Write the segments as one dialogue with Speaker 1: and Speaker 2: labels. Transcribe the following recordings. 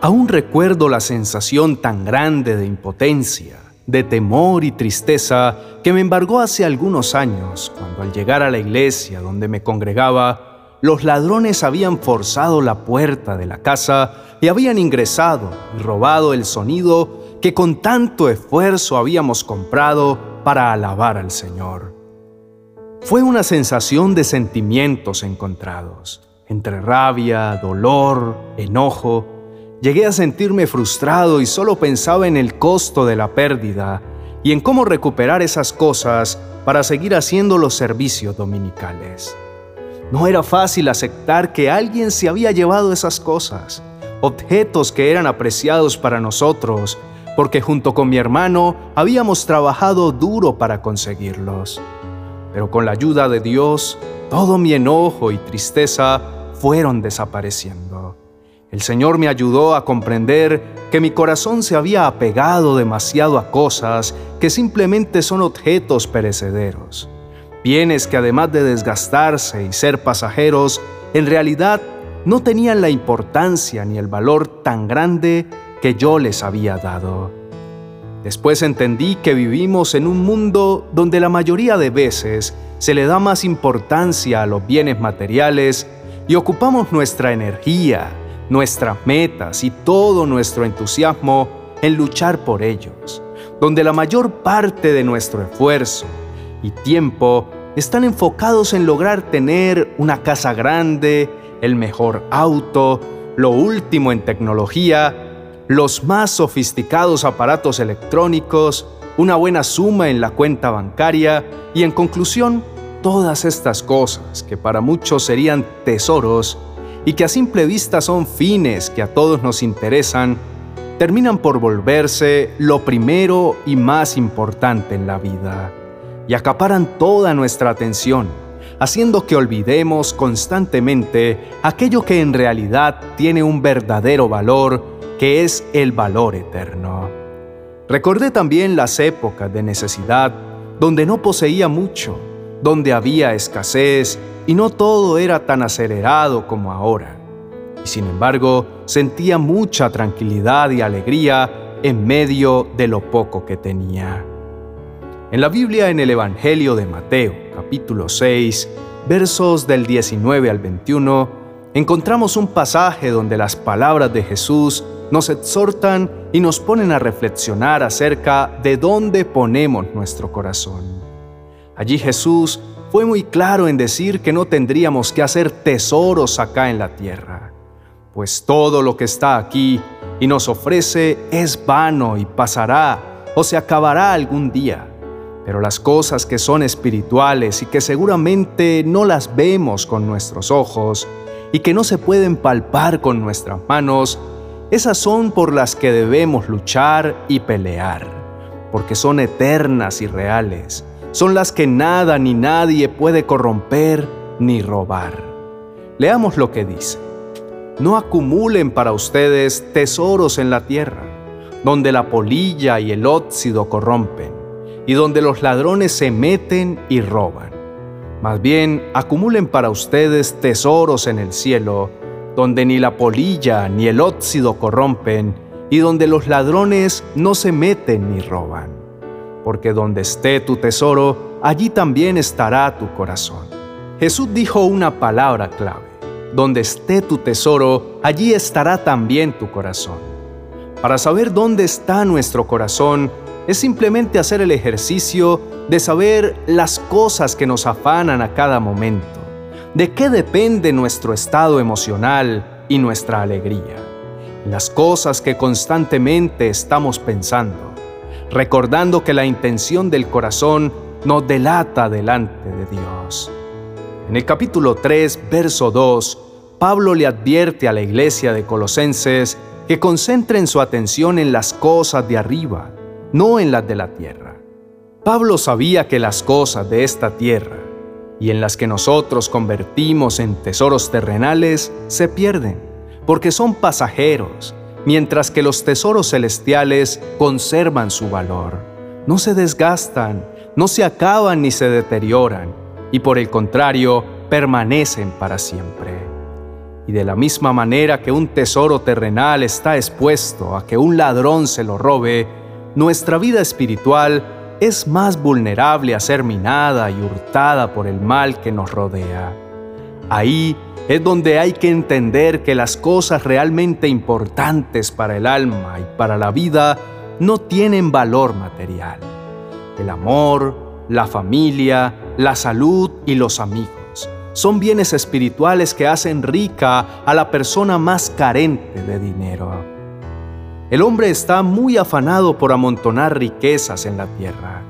Speaker 1: Aún recuerdo la sensación tan grande de impotencia, de temor y tristeza que me embargó hace algunos años, cuando al llegar a la iglesia donde me congregaba, los ladrones habían forzado la puerta de la casa y habían ingresado y robado el sonido que con tanto esfuerzo habíamos comprado para alabar al Señor. Fue una sensación de sentimientos encontrados, entre rabia, dolor, enojo, Llegué a sentirme frustrado y solo pensaba en el costo de la pérdida y en cómo recuperar esas cosas para seguir haciendo los servicios dominicales. No era fácil aceptar que alguien se había llevado esas cosas, objetos que eran apreciados para nosotros, porque junto con mi hermano habíamos trabajado duro para conseguirlos. Pero con la ayuda de Dios, todo mi enojo y tristeza fueron desapareciendo. El Señor me ayudó a comprender que mi corazón se había apegado demasiado a cosas que simplemente son objetos perecederos, bienes que además de desgastarse y ser pasajeros, en realidad no tenían la importancia ni el valor tan grande que yo les había dado. Después entendí que vivimos en un mundo donde la mayoría de veces se le da más importancia a los bienes materiales y ocupamos nuestra energía, nuestras metas y todo nuestro entusiasmo en luchar por ellos, donde la mayor parte de nuestro esfuerzo y tiempo están enfocados en lograr tener una casa grande, el mejor auto, lo último en tecnología, los más sofisticados aparatos electrónicos, una buena suma en la cuenta bancaria y en conclusión, todas estas cosas que para muchos serían tesoros, y que a simple vista son fines que a todos nos interesan, terminan por volverse lo primero y más importante en la vida y acaparan toda nuestra atención, haciendo que olvidemos constantemente aquello que en realidad tiene un verdadero valor, que es el valor eterno. Recordé también las épocas de necesidad, donde no poseía mucho, donde había escasez y no todo era tan acelerado como ahora. Y sin embargo, sentía mucha tranquilidad y alegría en medio de lo poco que tenía. En la Biblia, en el Evangelio de Mateo, capítulo 6, versos del 19 al 21, encontramos un pasaje donde las palabras de Jesús nos exhortan y nos ponen a reflexionar acerca de dónde ponemos nuestro corazón. Allí Jesús fue muy claro en decir que no tendríamos que hacer tesoros acá en la tierra, pues todo lo que está aquí y nos ofrece es vano y pasará o se acabará algún día. Pero las cosas que son espirituales y que seguramente no las vemos con nuestros ojos y que no se pueden palpar con nuestras manos, esas son por las que debemos luchar y pelear, porque son eternas y reales son las que nada ni nadie puede corromper ni robar. Leamos lo que dice. No acumulen para ustedes tesoros en la tierra, donde la polilla y el óxido corrompen, y donde los ladrones se meten y roban. Más bien, acumulen para ustedes tesoros en el cielo, donde ni la polilla ni el óxido corrompen, y donde los ladrones no se meten ni roban porque donde esté tu tesoro, allí también estará tu corazón. Jesús dijo una palabra clave, donde esté tu tesoro, allí estará también tu corazón. Para saber dónde está nuestro corazón, es simplemente hacer el ejercicio de saber las cosas que nos afanan a cada momento, de qué depende nuestro estado emocional y nuestra alegría, las cosas que constantemente estamos pensando recordando que la intención del corazón nos delata delante de Dios. En el capítulo 3, verso 2, Pablo le advierte a la iglesia de Colosenses que concentren su atención en las cosas de arriba, no en las de la tierra. Pablo sabía que las cosas de esta tierra y en las que nosotros convertimos en tesoros terrenales se pierden, porque son pasajeros mientras que los tesoros celestiales conservan su valor. No se desgastan, no se acaban ni se deterioran, y por el contrario, permanecen para siempre. Y de la misma manera que un tesoro terrenal está expuesto a que un ladrón se lo robe, nuestra vida espiritual es más vulnerable a ser minada y hurtada por el mal que nos rodea. Ahí es donde hay que entender que las cosas realmente importantes para el alma y para la vida no tienen valor material. El amor, la familia, la salud y los amigos son bienes espirituales que hacen rica a la persona más carente de dinero. El hombre está muy afanado por amontonar riquezas en la tierra,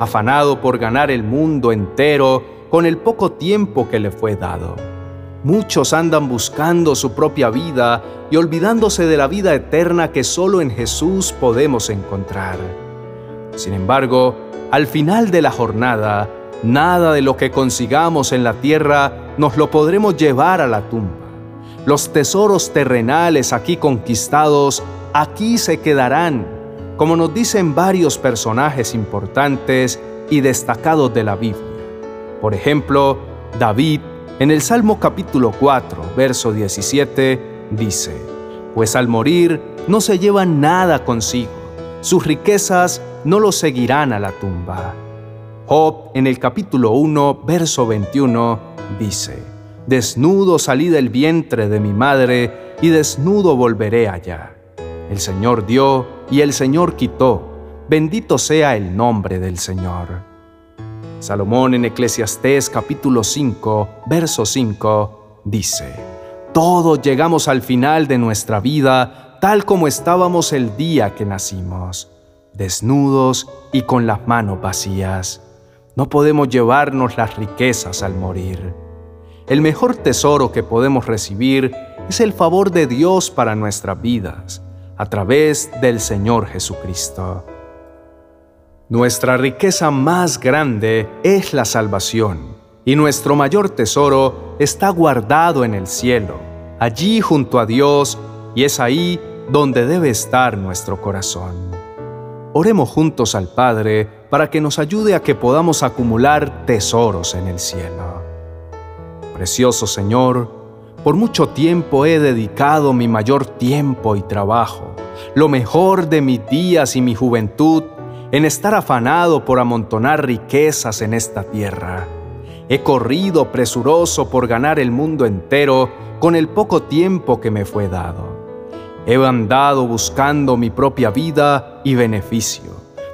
Speaker 1: afanado por ganar el mundo entero con el poco tiempo que le fue dado. Muchos andan buscando su propia vida y olvidándose de la vida eterna que solo en Jesús podemos encontrar. Sin embargo, al final de la jornada, Nada de lo que consigamos en la tierra nos lo podremos llevar a la tumba. Los tesoros terrenales aquí conquistados, aquí se quedarán, como nos dicen varios personajes importantes y destacados de la Biblia. Por ejemplo, David, en el Salmo capítulo 4, verso 17, dice, Pues al morir no se lleva nada consigo, sus riquezas no lo seguirán a la tumba. Job en el capítulo 1, verso 21 dice, Desnudo salí del vientre de mi madre y desnudo volveré allá. El Señor dio y el Señor quitó. Bendito sea el nombre del Señor. Salomón en Eclesiastés capítulo 5, verso 5 dice, Todos llegamos al final de nuestra vida tal como estábamos el día que nacimos, desnudos y con las manos vacías. No podemos llevarnos las riquezas al morir. El mejor tesoro que podemos recibir es el favor de Dios para nuestras vidas, a través del Señor Jesucristo. Nuestra riqueza más grande es la salvación, y nuestro mayor tesoro está guardado en el cielo, allí junto a Dios, y es ahí donde debe estar nuestro corazón. Oremos juntos al Padre para que nos ayude a que podamos acumular tesoros en el cielo. Precioso Señor, por mucho tiempo he dedicado mi mayor tiempo y trabajo, lo mejor de mis días y mi juventud, en estar afanado por amontonar riquezas en esta tierra. He corrido presuroso por ganar el mundo entero con el poco tiempo que me fue dado. He andado buscando mi propia vida y beneficio,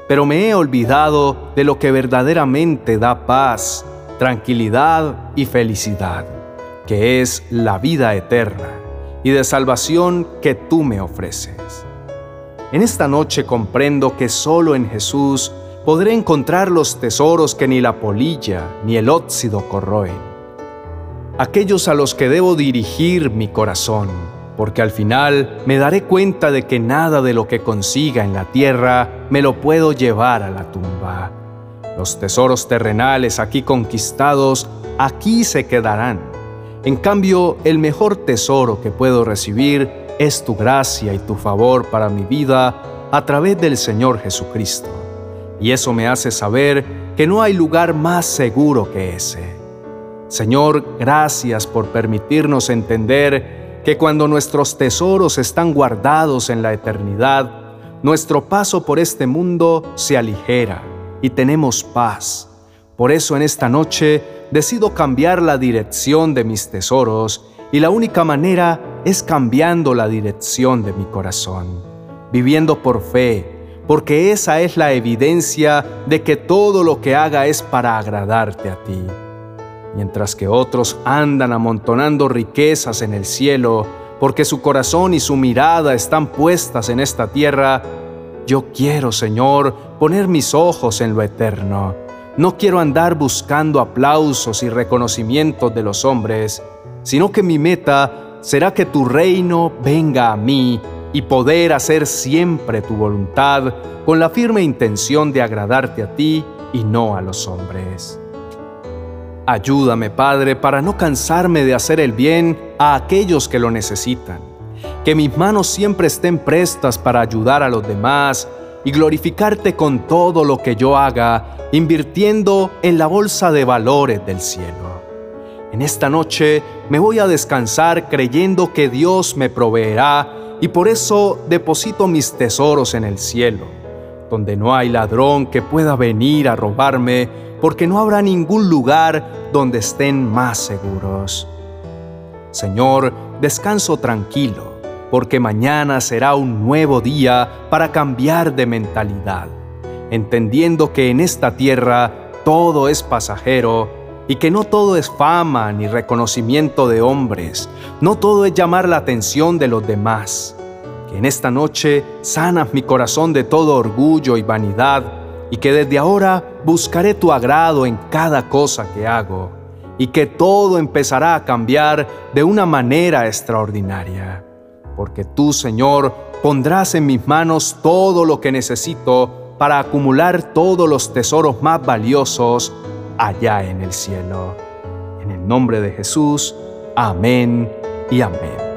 Speaker 1: pero me he olvidado de lo que verdaderamente da paz, tranquilidad y felicidad, que es la vida eterna y de salvación que tú me ofreces. En esta noche comprendo que solo en Jesús podré encontrar los tesoros que ni la polilla ni el óxido corroen, aquellos a los que debo dirigir mi corazón porque al final me daré cuenta de que nada de lo que consiga en la tierra me lo puedo llevar a la tumba. Los tesoros terrenales aquí conquistados, aquí se quedarán. En cambio, el mejor tesoro que puedo recibir es tu gracia y tu favor para mi vida a través del Señor Jesucristo. Y eso me hace saber que no hay lugar más seguro que ese. Señor, gracias por permitirnos entender que cuando nuestros tesoros están guardados en la eternidad, nuestro paso por este mundo se aligera y tenemos paz. Por eso en esta noche decido cambiar la dirección de mis tesoros y la única manera es cambiando la dirección de mi corazón, viviendo por fe, porque esa es la evidencia de que todo lo que haga es para agradarte a ti mientras que otros andan amontonando riquezas en el cielo, porque su corazón y su mirada están puestas en esta tierra, yo quiero, Señor, poner mis ojos en lo eterno. No quiero andar buscando aplausos y reconocimientos de los hombres, sino que mi meta será que tu reino venga a mí y poder hacer siempre tu voluntad con la firme intención de agradarte a ti y no a los hombres. Ayúdame, Padre, para no cansarme de hacer el bien a aquellos que lo necesitan. Que mis manos siempre estén prestas para ayudar a los demás y glorificarte con todo lo que yo haga, invirtiendo en la bolsa de valores del cielo. En esta noche me voy a descansar creyendo que Dios me proveerá y por eso deposito mis tesoros en el cielo, donde no hay ladrón que pueda venir a robarme, porque no habrá ningún lugar donde estén más seguros. Señor, descanso tranquilo, porque mañana será un nuevo día para cambiar de mentalidad, entendiendo que en esta tierra todo es pasajero y que no todo es fama ni reconocimiento de hombres, no todo es llamar la atención de los demás. Que en esta noche sanas mi corazón de todo orgullo y vanidad y que desde ahora buscaré tu agrado en cada cosa que hago y que todo empezará a cambiar de una manera extraordinaria. Porque tú, Señor, pondrás en mis manos todo lo que necesito para acumular todos los tesoros más valiosos allá en el cielo. En el nombre de Jesús, amén y amén.